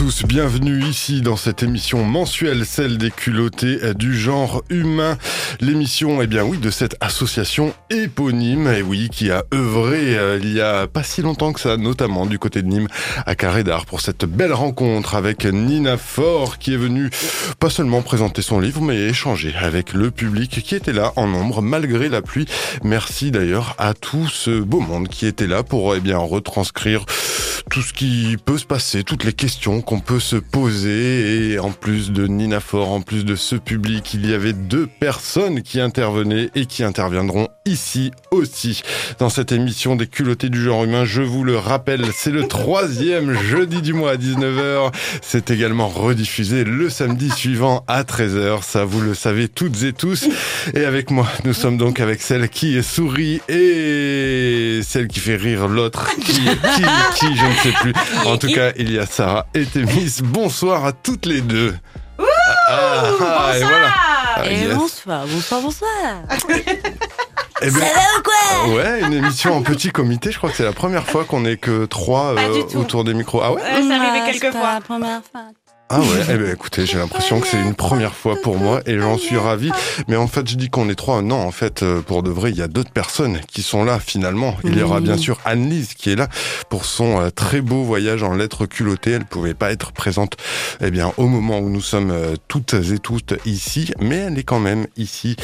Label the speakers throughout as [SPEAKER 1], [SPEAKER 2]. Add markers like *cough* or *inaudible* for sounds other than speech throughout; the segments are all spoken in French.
[SPEAKER 1] tous, bienvenue ici dans cette émission mensuelle, celle des culottés du genre humain. L'émission, eh bien oui, de cette association éponyme, et oui, qui a œuvré euh, il y a pas si longtemps que ça, notamment du côté de Nîmes, à Carré d'Art, pour cette belle rencontre avec Nina Faure, qui est venue pas seulement présenter son livre, mais échanger avec le public qui était là en nombre, malgré la pluie. Merci d'ailleurs à tout ce beau monde qui était là pour, eh bien, retranscrire tout ce qui peut se passer, toutes les questions qu'on peut se poser. Et en plus de Nina Fort, en plus de ce public, il y avait deux personnes qui intervenaient et qui interviendront ici aussi. Dans cette émission des culottés du genre humain, je vous le rappelle, c'est le troisième *laughs* jeudi du mois à 19h. C'est également rediffusé le samedi suivant à 13h. Ça, vous le savez toutes et tous. Et avec moi, nous sommes donc avec celle qui sourit et celle qui fait rire l'autre. Qui, qui, qui, je ne sais plus. En tout *laughs* cas, il y a Sarah et Thémis. Bonsoir à toutes les deux.
[SPEAKER 2] Ouh, ah, bonsoir.
[SPEAKER 3] et voilà. Ah, et bonsoir, bonsoir, bonsoir.
[SPEAKER 2] Eh ben, Ça va ou quoi
[SPEAKER 1] Ouais, une émission en petit comité. Je crois que c'est la première fois qu'on est que trois euh, autour des micros. Ah ouais,
[SPEAKER 2] ouais Ça arrivait quelques fois.
[SPEAKER 3] la première fois.
[SPEAKER 1] Ah ouais, eh ben écoutez, j'ai l'impression que c'est une première fois pour moi et j'en suis ravi. Mais en fait, je dis qu'on est trois. Non, en fait, euh, pour de vrai, il y a d'autres personnes qui sont là finalement. Il y aura bien sûr Anne-Lise qui est là pour son euh, très beau voyage en lettres culottées. Elle pouvait pas être présente, eh bien, au moment où nous sommes euh, toutes et tous ici, mais elle est quand même ici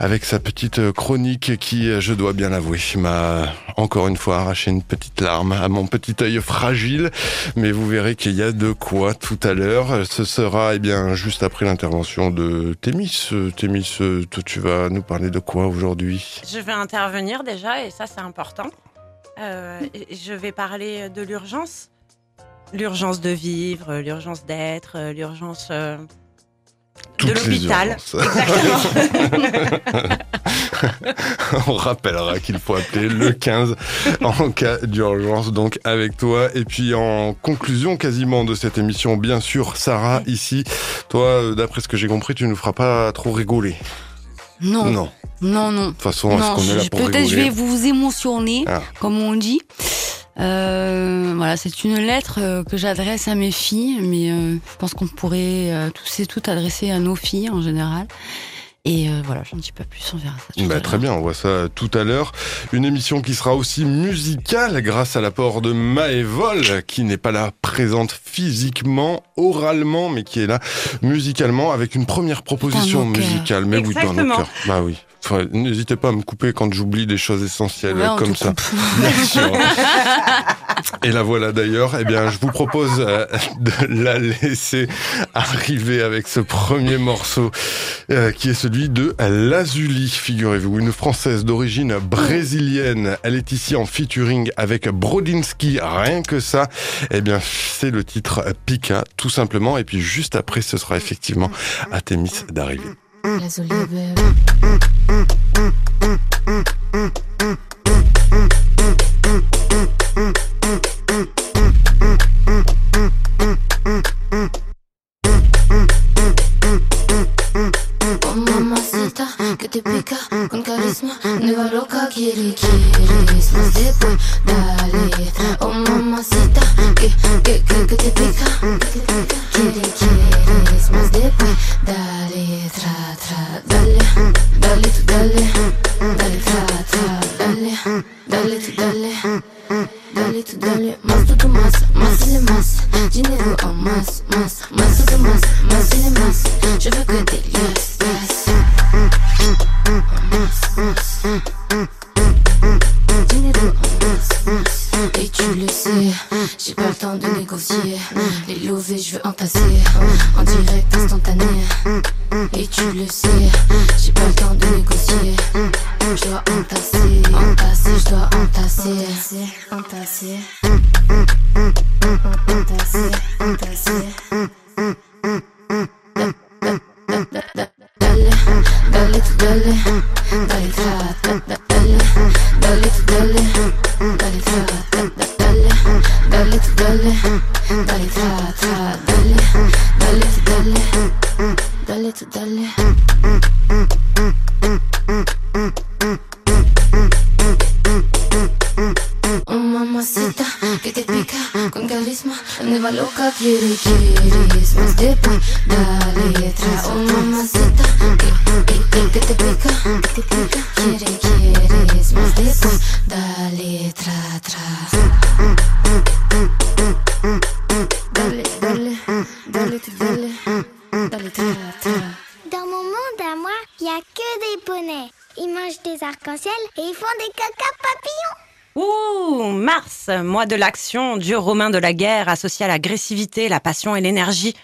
[SPEAKER 1] avec sa petite chronique qui, je dois bien l'avouer, m'a encore une fois arraché une petite larme à mon petit œil fragile. Mais vous verrez qu'il y a de quoi tout à l'heure. Ce sera eh bien juste après l'intervention de Thémis. Thémis, toi, tu vas nous parler de quoi aujourd'hui?
[SPEAKER 2] Je vais intervenir déjà, et ça c'est important. Euh, je vais parler de l'urgence. L'urgence de vivre, l'urgence d'être, l'urgence euh, de l'hôpital. *laughs* *laughs* *laughs*
[SPEAKER 1] On rappellera qu'il faut appeler le 15 en cas d'urgence, donc avec toi. Et puis en conclusion quasiment de cette émission, bien sûr, Sarah, ici, toi, euh, d'après ce que j'ai compris, tu ne nous feras pas trop rigoler.
[SPEAKER 3] Non.
[SPEAKER 1] Non.
[SPEAKER 3] Non, non. De
[SPEAKER 1] toute façon, est-ce qu'on est là pour
[SPEAKER 3] Peut-être je vais vous émotionner, ah. comme on dit. Euh, voilà, c'est une lettre euh, que j'adresse à mes filles, mais euh, je pense qu'on pourrait euh, tous et toutes adresser à nos filles en général. Et euh, voilà, j'en dis pas plus, on verra ça.
[SPEAKER 1] Bah, très bien, on voit ça tout à l'heure. Une émission qui sera aussi musicale grâce à l'apport de Maëvol, qui n'est pas là présente physiquement, oralement, mais qui est là musicalement avec une première proposition musicale. Mais
[SPEAKER 2] Exactement.
[SPEAKER 1] oui, dans nos cœurs. Bah oui. Enfin, N'hésitez pas à me couper quand j'oublie des choses essentielles
[SPEAKER 3] Ouais,
[SPEAKER 1] comme ça.
[SPEAKER 3] coupe. *laughs*
[SPEAKER 1] Bien sûr. Et la voilà d'ailleurs. Eh bien, je vous propose euh, de la laisser arriver avec ce premier morceau euh, qui est celui de Lazuli, figurez-vous, une française d'origine brésilienne. Elle est ici en featuring avec Brodinski, rien que ça. Eh bien, c'est le titre Pika, tout simplement. Et puis juste après, ce sera effectivement à Thémis
[SPEAKER 4] Also Liebe. Mm-hmm. ты пика, он каризма Не вару как ерики Слезы подали О, мама, сита Ки, ки, ки, ки, ты пика Кирики Слезы подали Тра, тра, дали Дали, ты дали Дали, тра, тра, дали Дали, ты дали Дали, ты дали Мазда до масса, масса ли масса Динеру, а масс, масс Масса до масса, масса ли масса Живы, где ты, yes Et tu le sais, j'ai pas le temps de négocier. Les lovés je veux entasser. En direct instantané. Et tu le sais, De
[SPEAKER 2] l'action, dieu romain de la guerre associé à l'agressivité, la passion et l'énergie.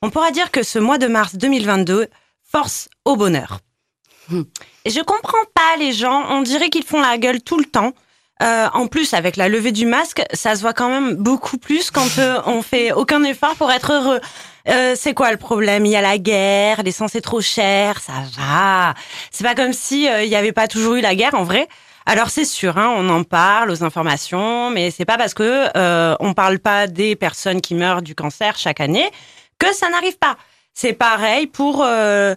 [SPEAKER 2] On pourra dire que ce mois de mars 2022 force au bonheur. Et je comprends pas les gens, on dirait qu'ils font la gueule tout le temps. Euh, en plus, avec la levée du masque, ça se voit quand même beaucoup plus quand euh, *laughs* on fait aucun effort pour être heureux. Euh, c'est quoi le problème? Il y a la guerre, l'essence est trop chère, ça va. C'est pas comme si il y avait pas toujours eu la guerre en vrai. Alors c'est sûr, hein, on en parle aux informations, mais c'est pas parce que euh, on parle pas des personnes qui meurent du cancer chaque année que ça n'arrive pas. C'est pareil pour euh,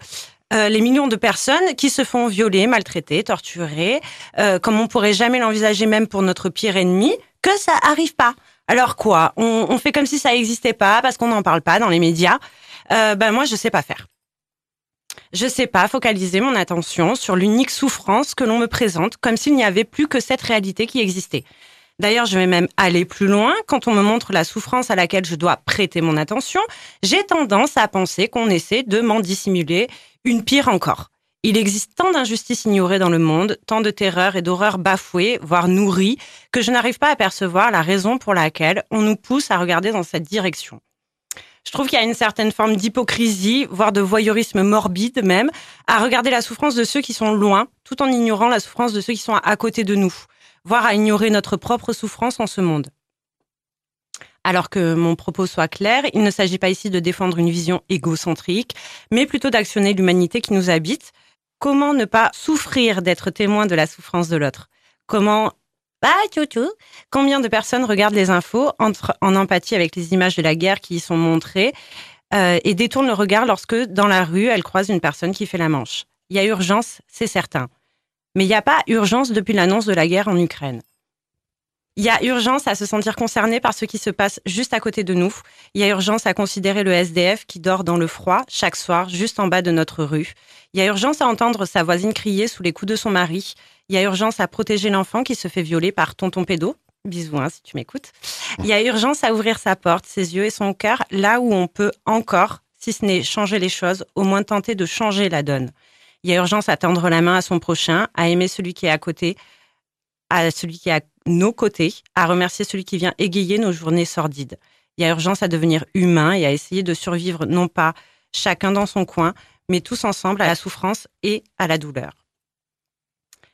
[SPEAKER 2] euh, les millions de personnes qui se font violer, maltraiter, torturer, euh, comme on pourrait jamais l'envisager même pour notre pire ennemi, que ça arrive pas. Alors quoi on, on, fait comme si ça n'existait pas parce qu'on n'en parle pas dans les médias. Euh, ben moi je sais pas faire je sais pas, focaliser mon attention sur l'unique souffrance que l'on me présente, comme s'il n'y avait plus que cette réalité qui existait. D'ailleurs, je vais même aller plus loin. Quand on me montre la souffrance à laquelle je dois prêter mon attention, j'ai tendance à penser qu'on essaie de m'en dissimuler une pire encore. Il existe tant d'injustices ignorées dans le monde, tant de terreurs et d'horreurs bafouées, voire nourries, que je n'arrive pas à percevoir la raison pour laquelle on nous pousse à regarder dans cette direction. Je trouve qu'il y a une certaine forme d'hypocrisie, voire de voyeurisme morbide même, à regarder la souffrance de ceux qui sont loin, tout en ignorant la souffrance de ceux qui sont à côté de nous, voire à ignorer notre propre souffrance en ce monde. Alors que mon propos soit clair, il ne s'agit pas ici de défendre une vision égocentrique, mais plutôt d'actionner l'humanité qui nous habite. Comment ne pas souffrir d'être témoin de la souffrance de l'autre? Comment bah, tchou Combien de personnes regardent les infos entre en empathie avec les images de la guerre qui y sont montrées euh, et détournent le regard lorsque, dans la rue, elles croisent une personne qui fait la manche? Il y a urgence, c'est certain. Mais il n'y a pas urgence depuis l'annonce de la guerre en Ukraine. Il y a urgence à se sentir concerné par ce qui se passe juste à côté de nous. Il y a urgence à considérer le SDF qui dort dans le froid chaque soir juste en bas de notre rue. Il y a urgence à entendre sa voisine crier sous les coups de son mari. Il y a urgence à protéger l'enfant qui se fait violer par tonton pédo. Bisous hein, si tu m'écoutes. Il y a urgence à ouvrir sa porte, ses yeux et son cœur là où on peut encore, si ce n'est changer les choses, au moins tenter de changer la donne. Il y a urgence à tendre la main à son prochain, à aimer celui qui est à côté, à celui qui est à nos côtés, à remercier celui qui vient égayer nos journées sordides. Il y a urgence à devenir humain et à essayer de survivre non pas chacun dans son coin, mais tous ensemble à la souffrance et à la douleur.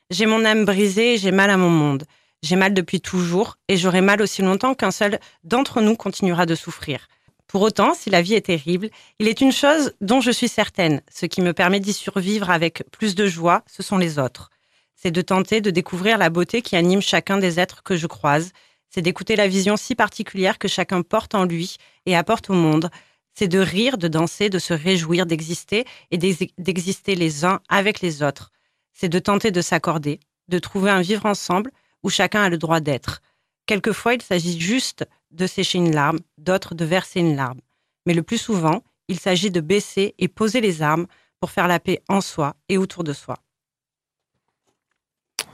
[SPEAKER 2] J'ai mon âme brisée et j'ai mal à mon monde. J'ai mal depuis toujours et j'aurai mal aussi longtemps qu'un seul d'entre nous continuera de souffrir. Pour autant, si la vie est terrible, il est une chose dont je suis certaine. Ce qui me permet d'y survivre avec plus de joie, ce sont les autres. C'est de tenter de découvrir la beauté qui anime chacun des êtres que je croise. C'est d'écouter la vision si particulière que chacun porte en lui et apporte au monde. C'est de rire, de danser, de se réjouir d'exister et d'exister les uns avec les autres c'est de tenter de s'accorder, de trouver un vivre ensemble où chacun a le droit d'être. Quelquefois, il s'agit juste de sécher une larme, d'autres de verser une larme. Mais le plus souvent, il s'agit de baisser et poser les armes pour faire la paix en soi et autour de soi.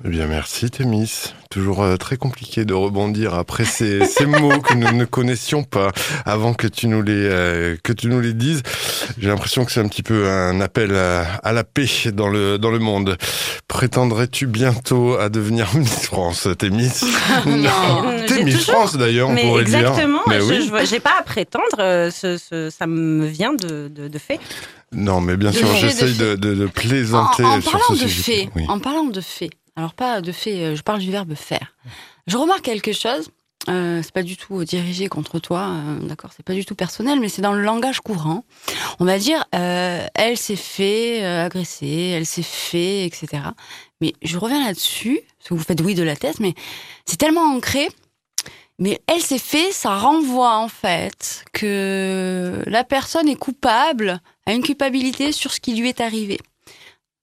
[SPEAKER 1] Eh bien, merci Thémis. Toujours euh, très compliqué de rebondir après *laughs* ces, mots que nous ne connaissions pas avant que tu nous les euh, que tu nous les dises. J'ai l'impression que c'est un petit peu un appel à, la paix dans le dans le monde. Prétendrais-tu bientôt à devenir *laughs* Miss France, Thémis? *laughs*
[SPEAKER 2] Non,
[SPEAKER 1] T'es Miss France d'ailleurs, on pourrait
[SPEAKER 2] dire.
[SPEAKER 1] Exactement.
[SPEAKER 2] Oui. j'ai pas à prétendre. Euh, ce, ça me vient de, de, fait.
[SPEAKER 1] Non, mais bien sûr, j'essaye de, de, plaisanter
[SPEAKER 3] en,
[SPEAKER 1] sur
[SPEAKER 3] ce sujet. En parlant de faits, alors pas de fait, euh, je parle du verbe faire. Je remarque quelque chose. Euh, c'est pas du tout dirigé contre toi, euh, d'accord, c'est pas du tout personnel, mais c'est dans le langage courant. On va dire, euh, elle s'est fait agresser, elle s'est fait, etc. Mais je reviens là-dessus, parce que vous faites oui de la tête, mais c'est tellement ancré. Mais elle s'est fait, ça renvoie en fait que la personne est coupable, a une culpabilité sur ce qui lui est arrivé.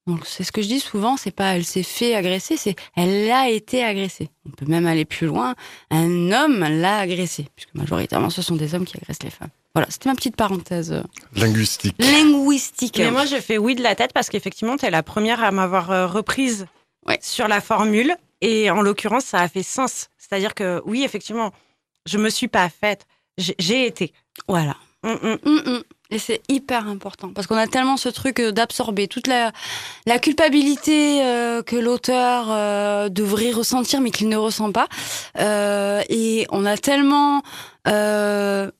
[SPEAKER 3] Donc c'est ce que je dis souvent, c'est pas elle s'est fait agresser, c'est elle a été agressée. On peut même aller plus loin, un homme l'a agressée, puisque majoritairement ce sont des hommes qui agressent les femmes. Voilà, c'était ma petite parenthèse.
[SPEAKER 5] Linguistique.
[SPEAKER 3] Linguistique.
[SPEAKER 2] Mais moi, je fais oui de la tête parce qu'effectivement, tu es la première à m'avoir euh, reprise sur la formule. Et en l'occurrence, ça a fait sens. C'est-à-dire que oui, effectivement, je me suis pas faite, j'ai été.
[SPEAKER 3] Voilà. Mm, mm. Mm, et c'est hyper important parce qu'on a tellement ce truc euh, d'absorber toute la, la culpabilité euh, que l'auteur euh, devrait ressentir mais qu'il ne ressent pas. et on a tellement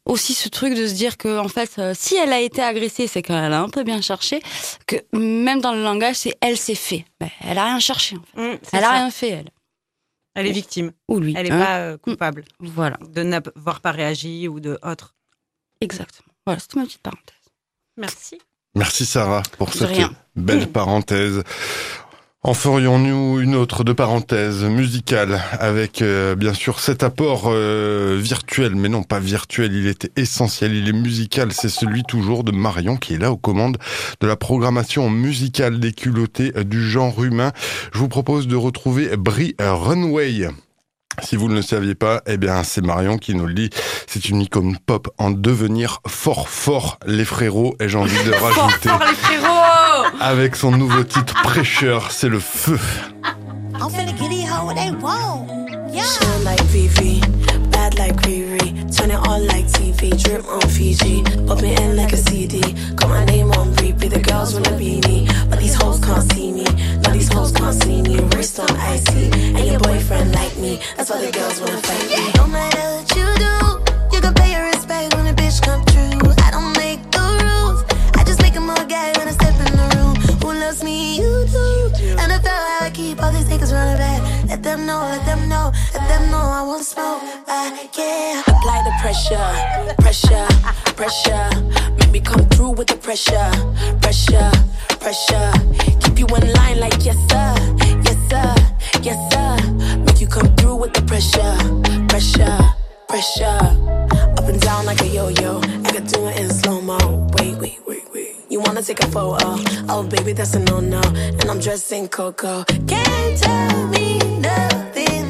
[SPEAKER 3] aussi ce truc de se dire que en fait, si elle a été agressée, c'est qu'elle a un peu bien cherché. Que même dans le langage, c'est elle s'est fait. Ben, elle a rien cherché. En fait. elle a rien fait elle.
[SPEAKER 2] Elle est victime.
[SPEAKER 3] Ou lui.
[SPEAKER 2] Elle n'est pas coupable.
[SPEAKER 3] Voilà.
[SPEAKER 2] De n'avoir pas réagi ou de autre.
[SPEAKER 3] Exactement. Voilà, c'était ma petite parenthèse.
[SPEAKER 2] Merci.
[SPEAKER 5] Merci Sarah pour cette belle parenthèse. En ferions-nous une autre de parenthèse musicale avec euh, bien sûr cet apport euh, virtuel, mais non pas virtuel, il était essentiel, il est musical, c'est celui toujours de Marion qui est là aux commandes de la programmation musicale des culottés du genre humain. Je vous propose de retrouver Brie Runway. Si vous ne le saviez pas, eh bien, c'est Marion qui nous le dit. C'est une icône pop en devenir fort, fort, les frérots. Et j'ai envie de *laughs* rajouter.
[SPEAKER 2] fort, les frérots
[SPEAKER 5] Avec son nouveau titre Prêcheur, c'est le feu. Bad like Riri. Turn it on like TV, drip on Fiji. Pop it in like a CD. Got my name on repeat. The girls wanna be me, but these hoes can't see me. No, these hoes can't see me. Wrist on icy, and your boyfriend like me. That's why the girls wanna fight me. No matter what you do, you can pay your respect when a bitch come true. I don't make the rules, I just make them all gay when I step in the room. Who loves me? You do. And I felt how I keep all these niggas running back. Let them know, let know, let them know I won't smoke. Uh, I can't apply the pressure, pressure, pressure. Make me come through with the pressure, pressure, pressure. Keep you in line like yes sir, yes sir, yes sir. Make you come through with the pressure, pressure, pressure. Up and down like a yo-yo. I could do it in slow mo. Wait, wait, wait, wait. You wanna take a photo? Oh, baby, that's a no-no. And I'm dressed in cocoa. Can't tell me nothing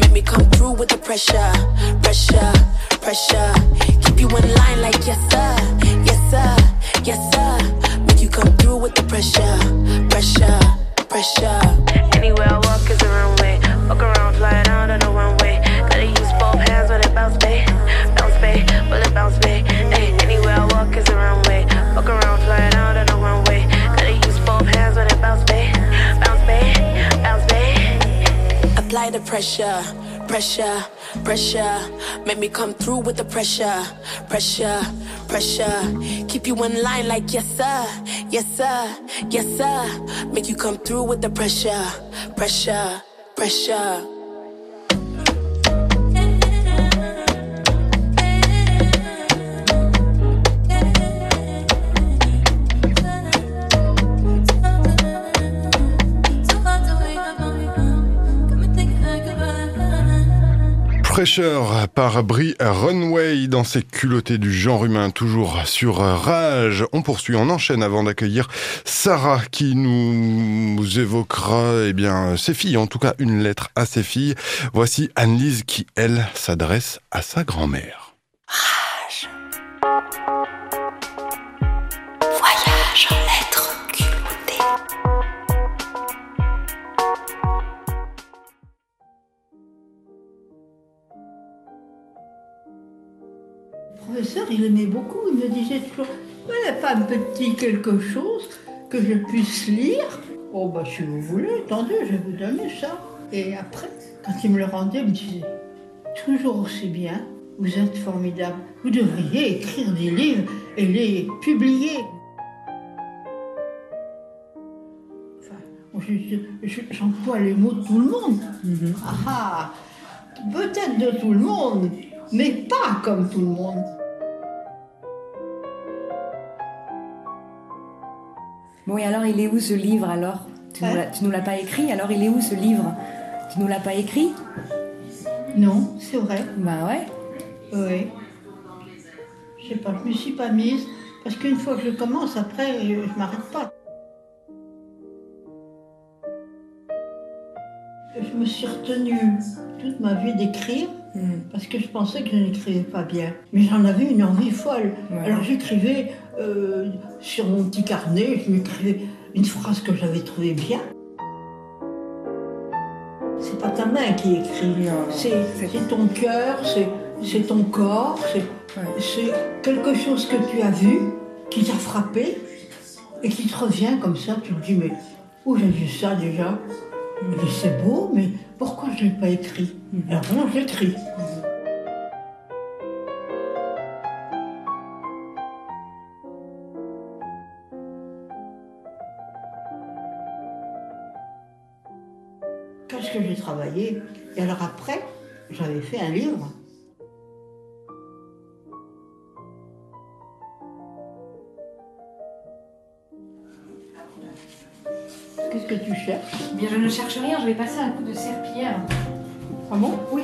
[SPEAKER 5] Make me come through with the pressure, pressure, pressure. Keep you in line like yes sir, yes sir, yes sir. Make you come through with the pressure, pressure, pressure. Anywhere I walk is a runway. Walk around, fly down on the runway. Pressure, pressure, pressure. Make me come through with the pressure, pressure, pressure. Keep you in line like yes sir, yes sir, yes sir. Make you come through with the pressure, pressure, pressure. Par Brie Runway dans ses culottés du genre humain, toujours sur Rage. On poursuit, on enchaîne avant d'accueillir Sarah qui nous évoquera eh bien, ses filles, en tout cas une lettre à ses filles. Voici Annelise qui, elle, s'adresse à sa grand-mère.
[SPEAKER 6] Il aimait beaucoup. Il me disait toujours a pas un petit quelque chose que je puisse lire Oh, bah, si vous voulez, attendez, je vais vous donner ça. Et après, quand il me le rendait, il me disait Toujours aussi bien, vous êtes formidable. Vous devriez écrire des livres et les publier. Enfin, j'emploie les mots de tout le monde. Ah, ah. Peut-être de tout le monde, mais pas comme tout le monde.
[SPEAKER 7] Bon, et alors, il est où ce livre alors? Tu nous l'as- tu nous l'as pas écrit, alors il est où ce livre? Tu nous l'as pas écrit?
[SPEAKER 6] Non, c'est vrai.
[SPEAKER 7] Bah ouais.
[SPEAKER 6] Oui. Je sais pas, je me suis pas mise. Parce qu'une fois que je commence, après, je, je m'arrête pas. Je me suis retenue toute ma vie d'écrire
[SPEAKER 7] Hmm.
[SPEAKER 6] parce que je pensais que je n'écrivais pas bien. Mais j'en avais une envie folle.
[SPEAKER 7] Ouais.
[SPEAKER 6] Alors j'écrivais euh, sur mon petit carnet, je m'écrivais une phrase que j'avais trouvée bien. C'est pas ta main qui écrit, c'est ton cœur, c'est ton corps, c'est
[SPEAKER 7] Ouais.
[SPEAKER 6] quelque chose que tu as vu, qui t'a frappé et qui te revient comme ça. Tu te dis, mais où j'ai vu ça déjà? Mais C'est beau, mais pourquoi je ne l'ai pas écrit? Alors non, je que j'ai travaillé Et alors après, j'avais fait un livre. Qu'est-ce que tu cherches?
[SPEAKER 7] Bien, je ne cherche rien, je vais passer un coup de serpillière.
[SPEAKER 6] Ah bon?
[SPEAKER 7] Oui.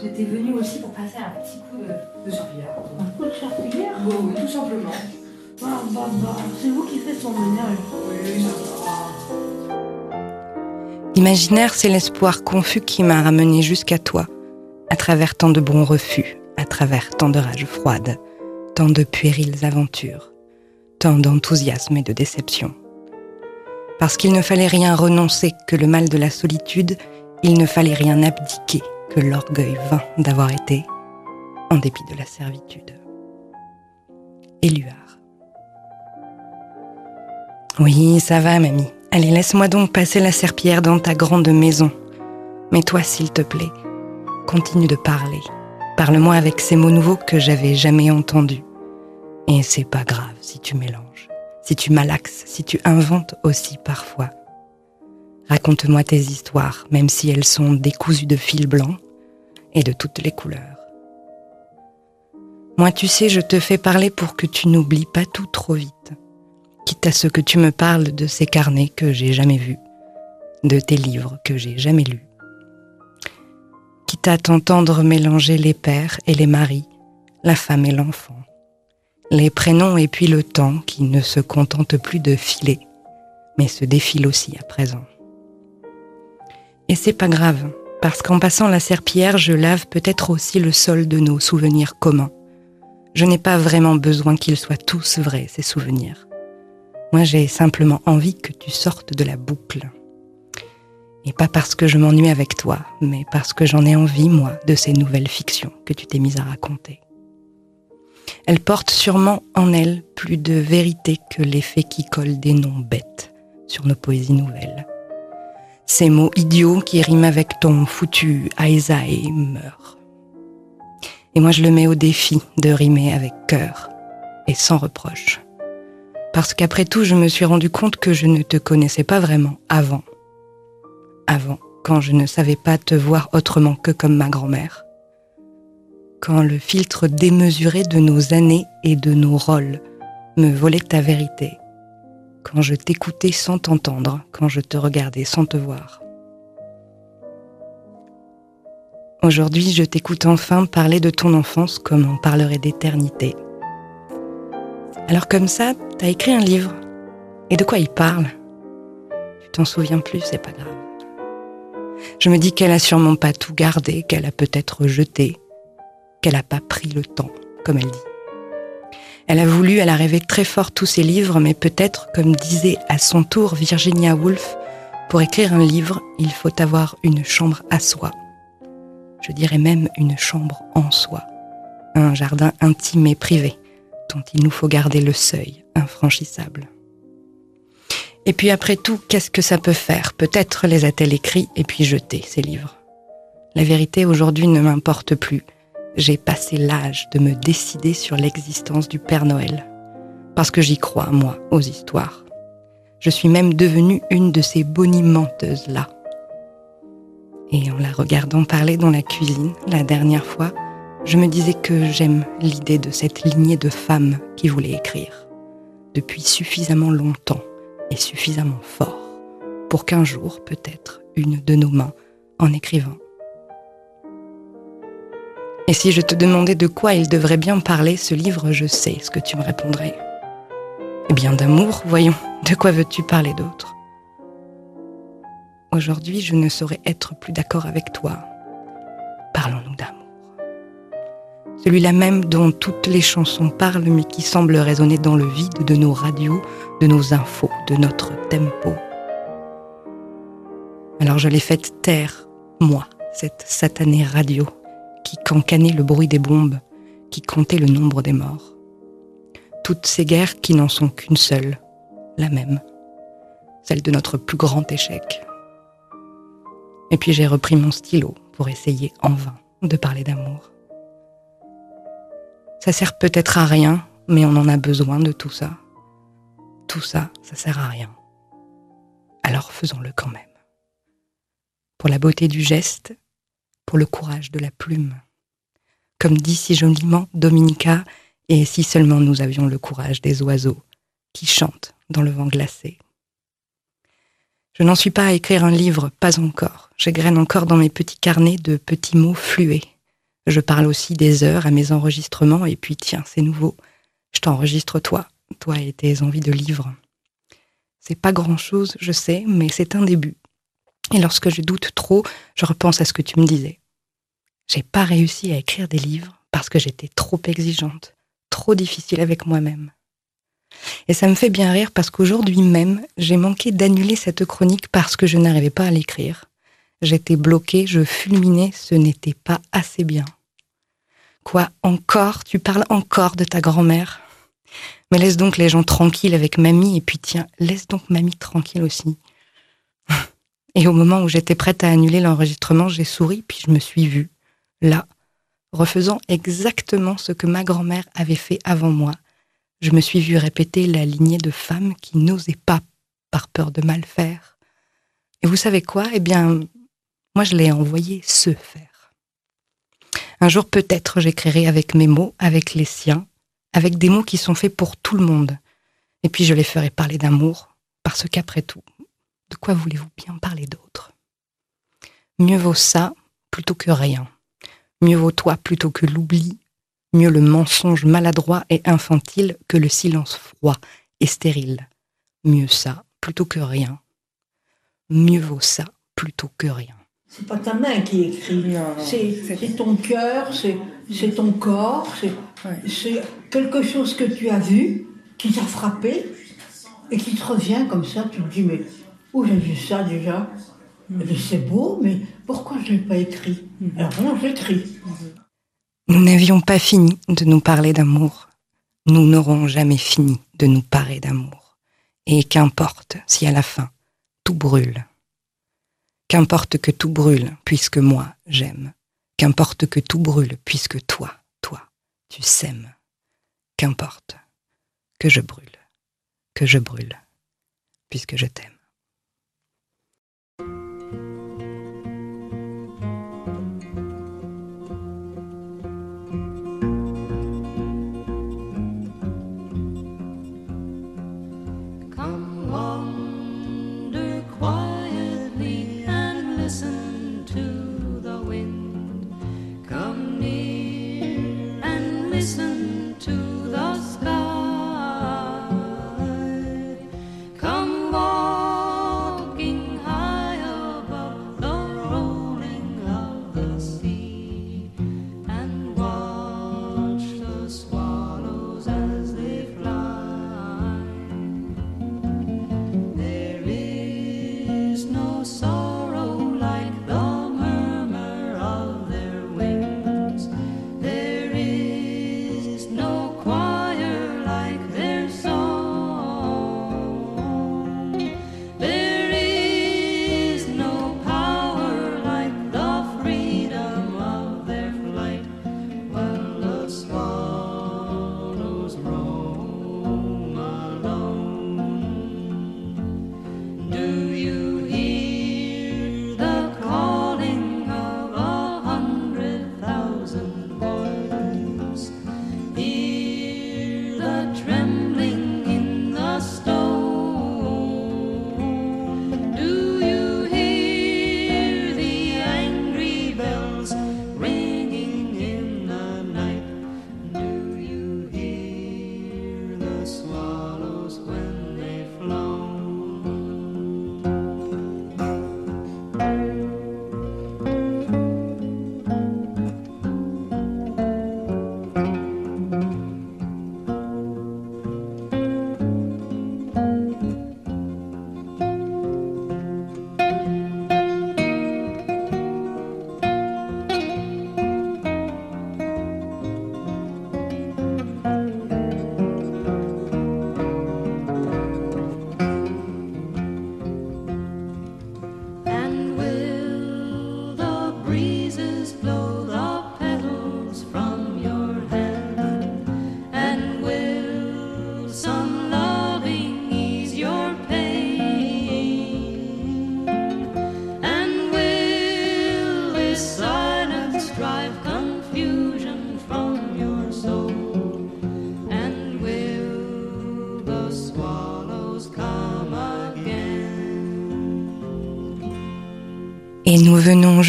[SPEAKER 7] J'étais venue aussi pour passer un petit coup de, de serpillière.
[SPEAKER 6] Un coup de serpillière?
[SPEAKER 7] Oui, tout simplement.
[SPEAKER 6] Ah bah bah, c'est vous qui faites son ménage.
[SPEAKER 7] Oui,
[SPEAKER 8] L'imaginaire, c'est l'espoir confus qui m'a ramené jusqu'à toi, à travers tant de bons refus, à travers tant de rages froides, tant de puériles aventures, tant d'enthousiasme et de déception. Parce qu'il ne fallait rien renoncer que le mal de la solitude, il ne fallait rien abdiquer que l'orgueil vain d'avoir été, en dépit de la servitude. Éluard. Oui, ça va, mamie. Allez, laisse-moi donc passer la serpillière dans ta grande maison. Mais toi, s'il te plaît, continue de parler. Parle-moi avec ces mots nouveaux que j'avais jamais entendus. Et c'est pas grave si tu mélanges, si tu malaxes, si tu inventes aussi parfois. Raconte-moi tes histoires, même si elles sont décousues de fil blanc et de toutes les couleurs. Moi, tu sais, je te fais parler pour que tu n'oublies pas tout trop vite quitte à ce que tu me parles de ces carnets que j'ai jamais vus, de tes livres que j'ai jamais lus. Quitte à t'entendre mélanger les pères et les maris, la femme et l'enfant, les prénoms et puis le temps qui ne se contente plus de filer, mais se défile aussi à présent. Et c'est pas grave, parce qu'en passant la serpillière, je lave peut-être aussi le sol de nos souvenirs communs. Je n'ai pas vraiment besoin qu'ils soient tous vrais, ces souvenirs. Moi, j'ai simplement envie que tu sortes de la boucle. Et pas parce que je m'ennuie avec toi, mais parce que j'en ai envie, moi, de ces nouvelles fictions que tu t'es mise à raconter. Elles portent sûrement en elles plus de vérité que l'effet qui colle des noms bêtes sur nos poésies nouvelles. Ces mots idiots qui riment avec ton foutu Aïsaï meurt. Et moi, je le mets au défi de rimer avec cœur et sans reproche. Parce qu'après tout, je me suis rendu compte que je ne te connaissais pas vraiment avant. Avant, quand je ne savais pas te voir autrement que comme ma grand-mère. Quand le filtre démesuré de nos années et de nos rôles me volait ta vérité. Quand je t'écoutais sans t'entendre, quand je te regardais sans te voir. Aujourd'hui, je t'écoute enfin parler de ton enfance comme on parlerait d'éternité. Alors comme ça, t'as écrit un livre. Et de quoi il parle? Tu t'en souviens plus, c'est pas grave. Je me dis qu'elle a sûrement pas tout gardé, qu'elle a peut-être jeté, qu'elle a pas pris le temps, comme elle dit. Elle a voulu, elle a rêvé très fort tous ses livres, mais peut-être, comme disait à son tour Virginia Woolf, pour écrire un livre, il faut avoir une chambre à soi. Je dirais même une chambre en soi. Un jardin intime et privé dont il nous faut garder le seuil infranchissable. Et puis après tout, qu'est-ce que ça peut faire? Peut-être les a-t-elle écrits et puis jetés, ces livres. La vérité aujourd'hui ne m'importe plus. J'ai passé l'âge de me décider sur l'existence du Père Noël. Parce que j'y crois, moi, aux histoires. Je suis même devenue une de ces bonimenteuses-là. Et en la regardant parler dans la cuisine la dernière fois, je me disais que j'aime l'idée de cette lignée de femmes qui voulaient écrire depuis suffisamment longtemps et suffisamment fort pour qu'un jour, peut-être, une de nos mains en écrivant. Et si je te demandais de quoi il devrait bien parler, ce livre, je sais ce que tu me répondrais. Eh bien d'amour, voyons, de quoi veux-tu parler d'autre? Aujourd'hui, je ne saurais être plus d'accord avec toi. Parlons-nous d'amour. Celui-là même dont toutes les chansons parlent, mais qui semble résonner dans le vide de nos radios, de nos infos, de notre tempo. Alors je l'ai faite taire, moi, cette satanée radio, qui cancanait le bruit des bombes, qui comptait le nombre des morts. Toutes ces guerres qui n'en sont qu'une seule, la même, celle de notre plus grand échec. Et puis j'ai repris mon stylo pour essayer en vain de parler d'amour. Ça sert peut-être à rien, mais on en a besoin de tout ça. Tout ça, ça sert à rien. Alors faisons-le quand même. Pour la beauté du geste, pour le courage de la plume. Comme dit si joliment Dominica, et si seulement nous avions le courage des oiseaux qui chantent dans le vent glacé. Je n'en suis pas à écrire un livre, pas encore. J'égrène encore dans mes petits carnets de petits mots flués. Je parle aussi des heures à mes enregistrements, et puis tiens, c'est nouveau. Je t'enregistre toi, toi et tes envies de livres. C'est pas grand chose, je sais, mais c'est un début. Et lorsque je doute trop, je repense à ce que tu me disais. J'ai pas réussi à écrire des livres parce que j'étais trop exigeante, trop difficile avec moi-même. Et ça me fait bien rire parce qu'aujourd'hui même, j'ai manqué d'annuler cette chronique parce que je n'arrivais pas à l'écrire. J'étais bloquée, je fulminais, ce n'était pas assez bien. Quoi, encore? Tu parles encore de ta grand-mère? Mais laisse donc les gens tranquilles avec mamie, et puis tiens, laisse donc mamie tranquille aussi. *laughs* Et au moment où j'étais prête à annuler l'enregistrement, j'ai souri, puis je me suis vue, là, refaisant exactement ce que ma grand-mère avait fait avant moi. Je me suis vue répéter la lignée de femmes qui n'osaient pas par peur de mal faire. Et vous savez quoi? Eh bien, moi je l'ai envoyé se faire. Un jour peut-être j'écrirai avec mes mots, avec les siens, avec des mots qui sont faits pour tout le monde. Et puis je les ferai parler d'amour, parce qu'après tout, de quoi voulez-vous bien parler d'autre? Mieux vaut ça plutôt que rien. Mieux vaut toi plutôt que l'oubli. Mieux le mensonge maladroit et infantile que le silence froid et stérile. Mieux ça plutôt que rien. Mieux vaut ça plutôt que rien.
[SPEAKER 6] C'est pas ta main qui écrit, c'est ton cœur, c'est ton corps, c'est quelque chose que tu as vu, qui t'a frappé, et qui te revient comme ça, tu te dis, mais où j'ai vu ça déjà? C'est beau, mais pourquoi je ne l'ai pas écrit? Mhm. Alors non, j'écris?
[SPEAKER 8] Nous n'avions pas fini de nous parler d'amour. Nous n'aurons jamais fini de nous parler d'amour. Et qu'importe si à la fin, tout brûle. Qu'importe que tout brûle, puisque moi, j'aime. Qu'importe que tout brûle, puisque toi, toi, tu s'aimes. Qu'importe que je brûle, que je brûle, puisque je t'aime.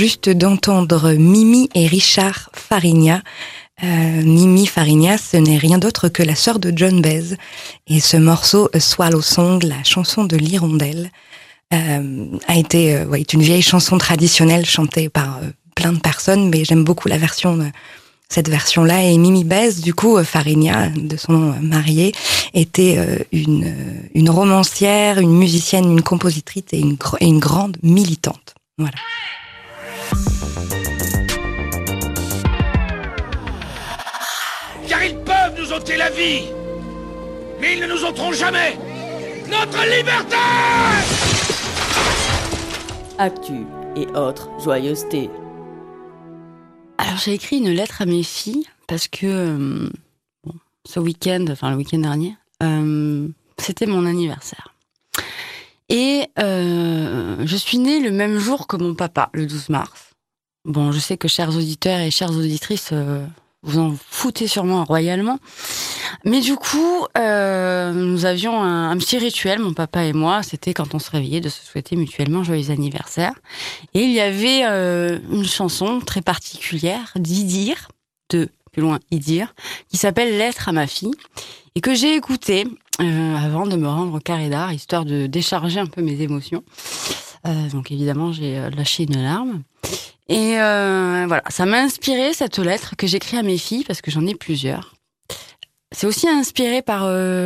[SPEAKER 8] Juste d'entendre Mimi et Richard Farigna. Euh, Mimi Farigna, ce n'est rien d'autre que la sœur de John Baez. Et ce morceau, Swallow Song, la chanson de l'hirondelle, euh, a été euh, ouais, une vieille chanson traditionnelle chantée par euh, plein de personnes, mais j'aime beaucoup la version cette version-là. Et Mimi Baez, du coup, Farigna, de son nom marié, était une, une romancière, une musicienne, une compositrice et une, et une grande militante. Voilà.
[SPEAKER 9] Car ils peuvent nous ôter la vie, mais ils ne nous ôteront jamais notre liberté
[SPEAKER 10] Actu et autres joyeusetés.
[SPEAKER 3] Alors j'ai écrit une lettre à mes filles parce que euh, bon, ce week-end, enfin le week-end dernier, euh, c'était mon anniversaire. Et euh, je suis née le même jour que mon papa, le 12 mars. Bon, je sais que chers auditeurs et chères auditrices, euh, vous en foutez sûrement royalement. Mais du coup, euh, nous avions un, petit rituel, mon papa et moi. C'était quand on se réveillait de se souhaiter mutuellement joyeux anniversaire. Et il y avait euh, une chanson très particulière d'Idir, de plus loin Idir, qui s'appelle Lettre à ma fille, et que j'ai écoutée euh, avant de me rendre au carré d'art, histoire de décharger un peu mes émotions. Euh, donc évidemment, j'ai euh, lâché une larme. Et voilà, ça m'a inspiré cette lettre que j'écris à mes filles parce que j'en ai plusieurs. C'est aussi inspiré par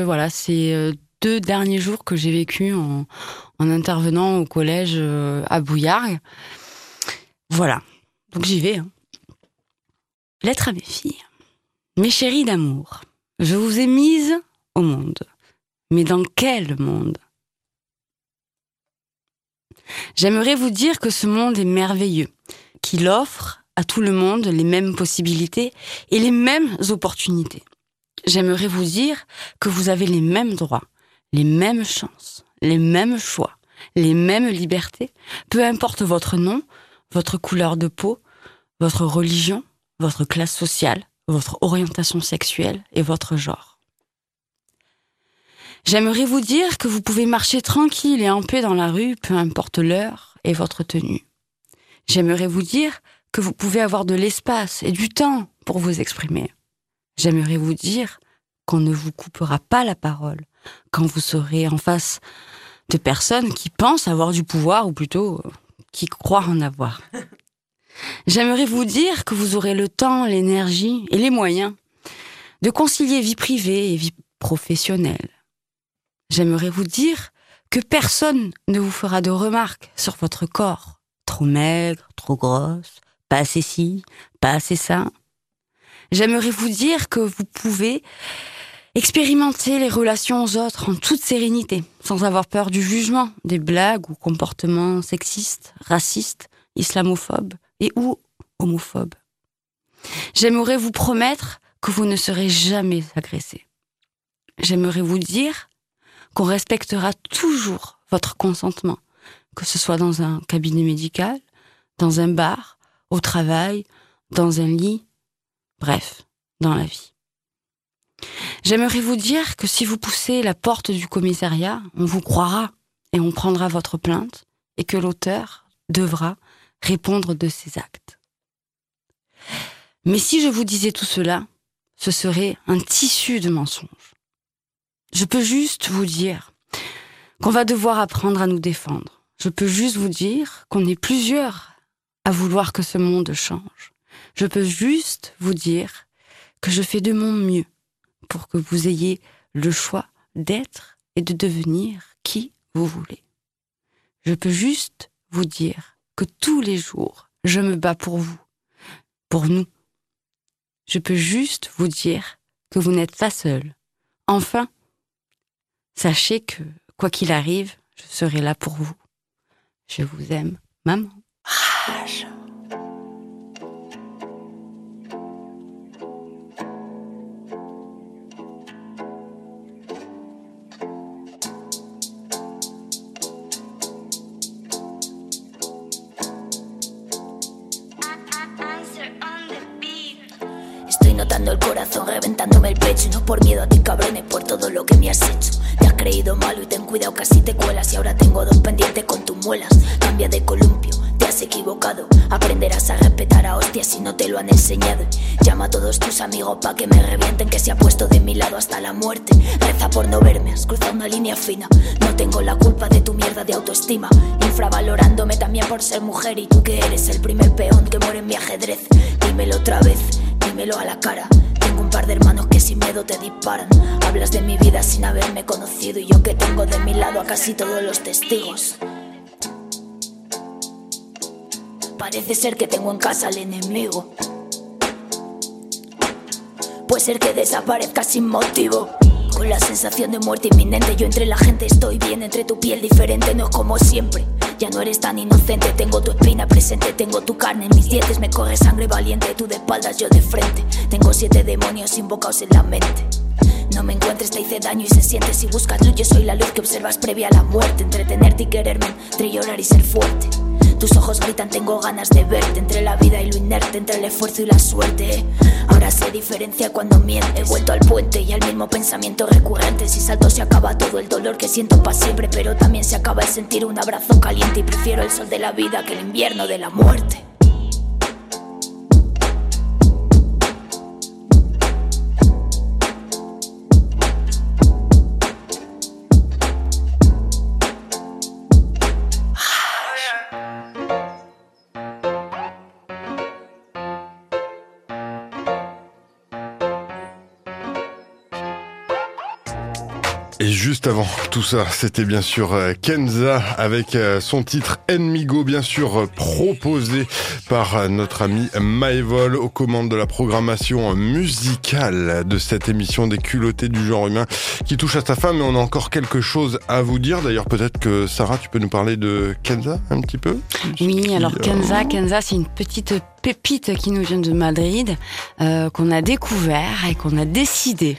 [SPEAKER 3] voilà ces deux derniers jours que j'ai vécu en, en, intervenant au collège à Bouillargues. Voilà, donc j'y vais. Hein. Lettre à mes filles. Mes chéries d'amour, je vous ai mises au monde. Mais dans quel monde? J'aimerais vous dire que ce monde est merveilleux, qu'il offre à tout le monde les mêmes possibilités et les mêmes opportunités. J'aimerais vous dire que vous avez les mêmes droits, les mêmes chances, les mêmes choix, les mêmes libertés, peu importe votre nom, votre couleur de peau, votre religion, votre classe sociale, votre orientation sexuelle et votre genre. J'aimerais vous dire que vous pouvez marcher tranquille et en paix dans la rue, peu importe l'heure et votre tenue. J'aimerais vous dire que vous pouvez avoir de l'espace et du temps pour vous exprimer. J'aimerais vous dire qu'on ne vous coupera pas la parole quand vous serez en face de personnes qui pensent avoir du pouvoir ou plutôt qui croient en avoir. *laughs* J'aimerais vous dire que vous aurez le temps, l'énergie et les moyens de concilier vie privée et vie professionnelle. J'aimerais vous dire que personne ne vous fera de remarques sur votre corps. Trop maigre, trop grosse, pas assez ci, pas assez ça. J'aimerais vous dire que vous pouvez expérimenter les relations aux autres en toute sérénité, sans avoir peur du jugement, des blagues ou comportements sexistes, racistes, islamophobes et ou homophobes. J'aimerais vous promettre que vous ne serez jamais agressé. J'aimerais vous dire qu'on respectera toujours votre consentement, que ce soit dans un cabinet médical, dans un bar, au travail, dans un lit, bref, dans la vie. J'aimerais vous dire que si vous poussez la porte du commissariat, on vous croira et on prendra votre plainte et que l'auteur devra répondre de ses actes. Mais si je vous disais tout cela, ce serait un tissu de mensonges. Je peux juste vous dire qu'on va devoir apprendre à nous défendre. Je peux juste vous dire qu'on est plusieurs à vouloir que ce monde change. Je peux juste vous dire que je fais de mon mieux pour que vous ayez le choix d'être et de devenir qui vous voulez. Je peux juste vous dire que tous les jours, je me bats pour vous, pour nous. Je peux juste vous dire que vous n'êtes pas seul. Enfin, Sachez que, quoi qu'il arrive, je serai là pour vous. Je vous aime, maman. Rage.
[SPEAKER 11] Cuidado, casi te cuelas. Y ahora tengo dos pendientes con tus muelas. Cambia de columpio, te has equivocado. Aprenderás a respetar a hostias si no te lo han enseñado. Llama a todos tus amigos pa' que me revienten, que se ha puesto de mi lado hasta la muerte. Reza por no verme, has cruzado una línea fina. No tengo la culpa de tu mierda de autoestima. Infravalorándome también por ser mujer y tú que eres el primer peón que muere en mi ajedrez. Dímelo otra vez, dímelo a la cara. Un par de hermanos que sin miedo te disparan. Hablas de mi vida sin haberme conocido y yo que tengo de mi lado a casi todos los testigos. Parece ser que tengo en casa al enemigo. Puede ser que desaparezca sin motivo. Con la sensación de muerte inminente, yo entre la gente estoy bien, entre tu piel diferente, no es como siempre. Ya no eres tan inocente, tengo tu espina presente, tengo tu carne en mis dientes, me corre sangre valiente, tú de espaldas, yo de frente. Tengo siete demonios invocados en la mente. No me encuentres, te hice daño y se siente si buscas luz. Yo soy la luz que observas previa a la muerte. Entretenerte y quererme, entre y ser fuerte. Tus ojos gritan, tengo ganas de verte. Entre la vida y lo inerte, entre el esfuerzo y la suerte. Ahora sé diferencia cuando miente. He vuelto al puente y al mismo pensamiento recurrente. Si salto se acaba todo el dolor que siento para siempre. Pero también se acaba el sentir un abrazo caliente. Y prefiero el sol de la vida que el invierno de la muerte.
[SPEAKER 1] Juste avant tout ça, c'était bien sûr euh, Kenza avec euh, son titre Enmigo, bien sûr euh, proposé par notre ami Maëvol aux commandes de la programmation musicale de cette émission des culottés du genre humain qui touche à sa femme. Mais on a encore quelque chose à vous dire. D'ailleurs, peut-être que Sarah, tu peux nous parler de Kenza un petit peu?
[SPEAKER 3] Oui, alors Kenza, Kenza, c'est une petite pépite qui nous vient de Madrid, euh, qu'on a découvert et qu'on a décidé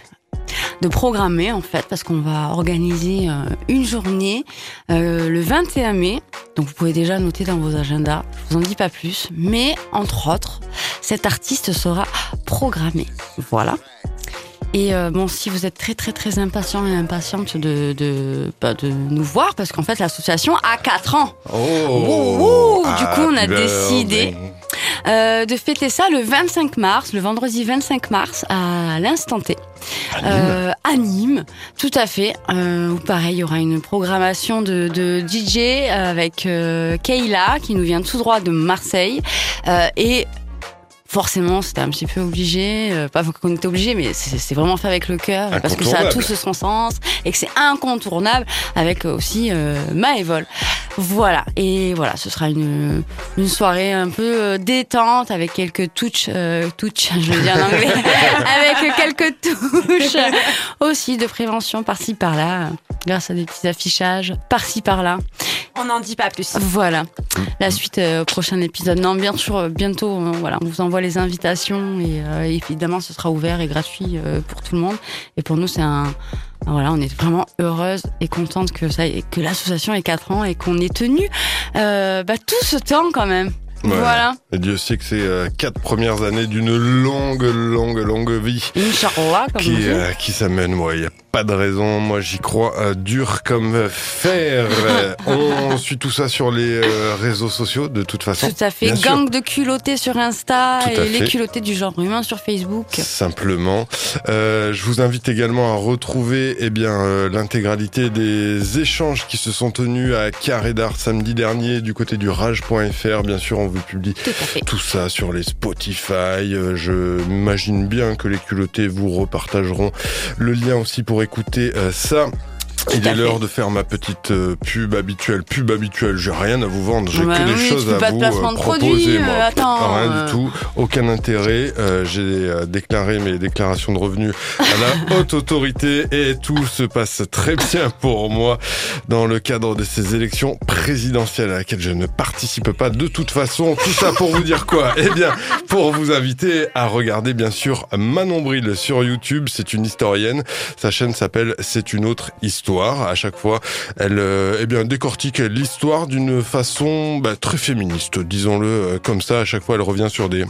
[SPEAKER 3] de programmer en fait parce qu'on va organiser euh, une journée euh, le 21 mai. Donc vous pouvez déjà noter dans vos agendas. Je vous en dis pas plus, mais entre autres, cet artiste sera programmé. Voilà. Et euh, bon, si vous êtes très très très impatient et impatiente de de, bah, de nous voir, parce qu'en fait l'association a 4 ans.
[SPEAKER 1] Oh,
[SPEAKER 3] du coup, on a décidé euh, de fêter ça le 25 mars, le vendredi 25 mars à l'instant T. Euh, à Nîmes, tout à fait. Euh, où pareil, il y aura une programmation de, de DJ avec euh, Kayla qui nous vient tout droit de Marseille euh, et forcément c'était un petit peu obligé euh, pas qu'on était obligé mais c'est vraiment fait avec le cœur parce que ça a tout son sens et que c'est incontournable avec aussi euh, Maëvol voilà et voilà ce sera une une soirée un peu euh, détente avec quelques touches euh, touches *laughs* je veux dire en anglais *laughs* avec quelques touches aussi de prévention par-ci par-là grâce à des petits affichages par-ci par-là
[SPEAKER 2] On n'en dit pas plus.
[SPEAKER 3] voilà. La suite euh, au prochain épisode. Non, bien sûr, euh, bientôt, euh, voilà, on vous envoie les invitations et euh, évidemment, ce sera ouvert et gratuit euh, pour tout le monde. Et pour nous, c'est un, voilà, on est vraiment heureuse et contente que ça, que l'association ait 4 ans et qu'on ait tenu euh, bah, tout ce temps quand même.
[SPEAKER 1] Ouais.
[SPEAKER 3] Voilà.
[SPEAKER 1] Et Dieu sait que c'est euh, quatre premières années d'une longue, longue, longue vie.
[SPEAKER 3] Inch'Allah, comme on
[SPEAKER 1] qui,
[SPEAKER 3] dit.
[SPEAKER 1] euh, qui s'amène. Moi, il n'y a pas de raison. Moi, j'y crois euh, dur comme fer. *laughs* On suit tout ça sur les euh, réseaux sociaux, de toute façon.
[SPEAKER 3] Tout à fait.
[SPEAKER 1] Bien sûr.
[SPEAKER 3] Gang de culottés sur Insta
[SPEAKER 1] Tout
[SPEAKER 3] et les culottés du genre humain sur Facebook.
[SPEAKER 1] Simplement, Euh, je vous invite également à retrouver eh bien euh, l'intégralité des échanges qui se sont tenus à Carré d'Art samedi dernier du côté du rage.fr. Bien sûr, on vous publie tout ça sur les Spotify. Euh, Je m'imagine bien que les culottés vous repartageront le lien aussi pour écouter euh, ça. Il est l'heure de faire ma petite euh, pub habituelle. Pub habituelle, j'ai rien à vous vendre, j'ai
[SPEAKER 3] Bah
[SPEAKER 1] que des
[SPEAKER 3] oui,
[SPEAKER 1] choses
[SPEAKER 3] tu fais
[SPEAKER 1] à
[SPEAKER 3] pas de
[SPEAKER 1] vous
[SPEAKER 3] placement
[SPEAKER 1] euh,
[SPEAKER 3] de
[SPEAKER 1] proposer.
[SPEAKER 3] produit,
[SPEAKER 1] moi.
[SPEAKER 3] euh, attends,
[SPEAKER 1] rien
[SPEAKER 3] euh.
[SPEAKER 1] du tout, aucun intérêt. Euh, j'ai euh, déclaré mes déclarations de revenus à la *laughs* haute autorité et tout se passe très bien pour moi dans le cadre de ces élections présidentielles à laquelle je ne participe pas de toute façon. Tout ça pour vous dire quoi? Eh bien, pour vous inviter à regarder bien sûr Manon Bril sur YouTube. C'est une historienne. Sa chaîne s'appelle C'est une autre histoire. À chaque fois, elle euh, eh bien décortique l'histoire d'une façon bah, très féministe, disons-le euh, comme ça. À chaque fois, elle revient sur des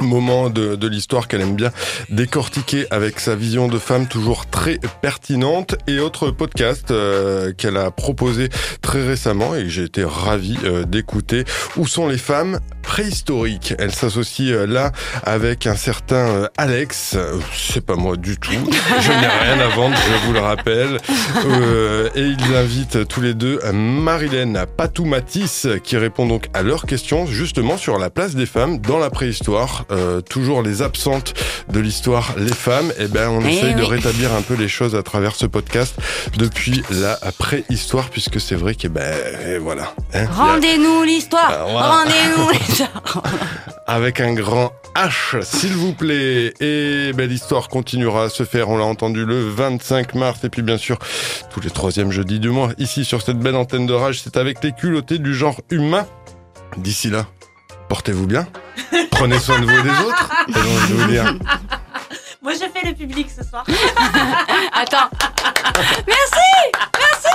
[SPEAKER 1] moments de, l'histoire qu'elle aime bien décortiquer avec sa vision de femme toujours très pertinente et autre podcast euh, qu'elle a proposé très récemment et j'ai été ravi d'écouter. Où sont les femmes préhistoriques? Elle s'associe là avec un certain Alex. C'est pas moi du tout. Je n'ai rien à vendre, je vous le rappelle. *laughs* et ils invitent tous les deux Marilène Patoumatis qui répond donc à leurs questions justement sur la place des femmes dans la préhistoire. toujours les absentes de l'histoire, les femmes. Et eh ben on eh essaye de rétablir un peu les choses à travers ce podcast depuis la préhistoire, puisque c'est vrai que ben voilà.
[SPEAKER 3] Hein, Rendez-nous l'histoire. Ah, Rendez-nous *laughs* l'histoire.
[SPEAKER 1] Avec un grand H, s'il vous plaît. Et ben, l'histoire continuera à se faire. On l'a entendu le 25 mars. Et puis, bien sûr, tous les troisièmes jeudis du mois, ici sur cette belle antenne de rage, c'est avec les culottés du genre humain. D'ici là, portez-vous bien, *laughs* prenez soin de vous et des autres, Portez-vous dire. *laughs*
[SPEAKER 2] Moi, je fais le public ce soir. *laughs*
[SPEAKER 3] Attends. Merci Merci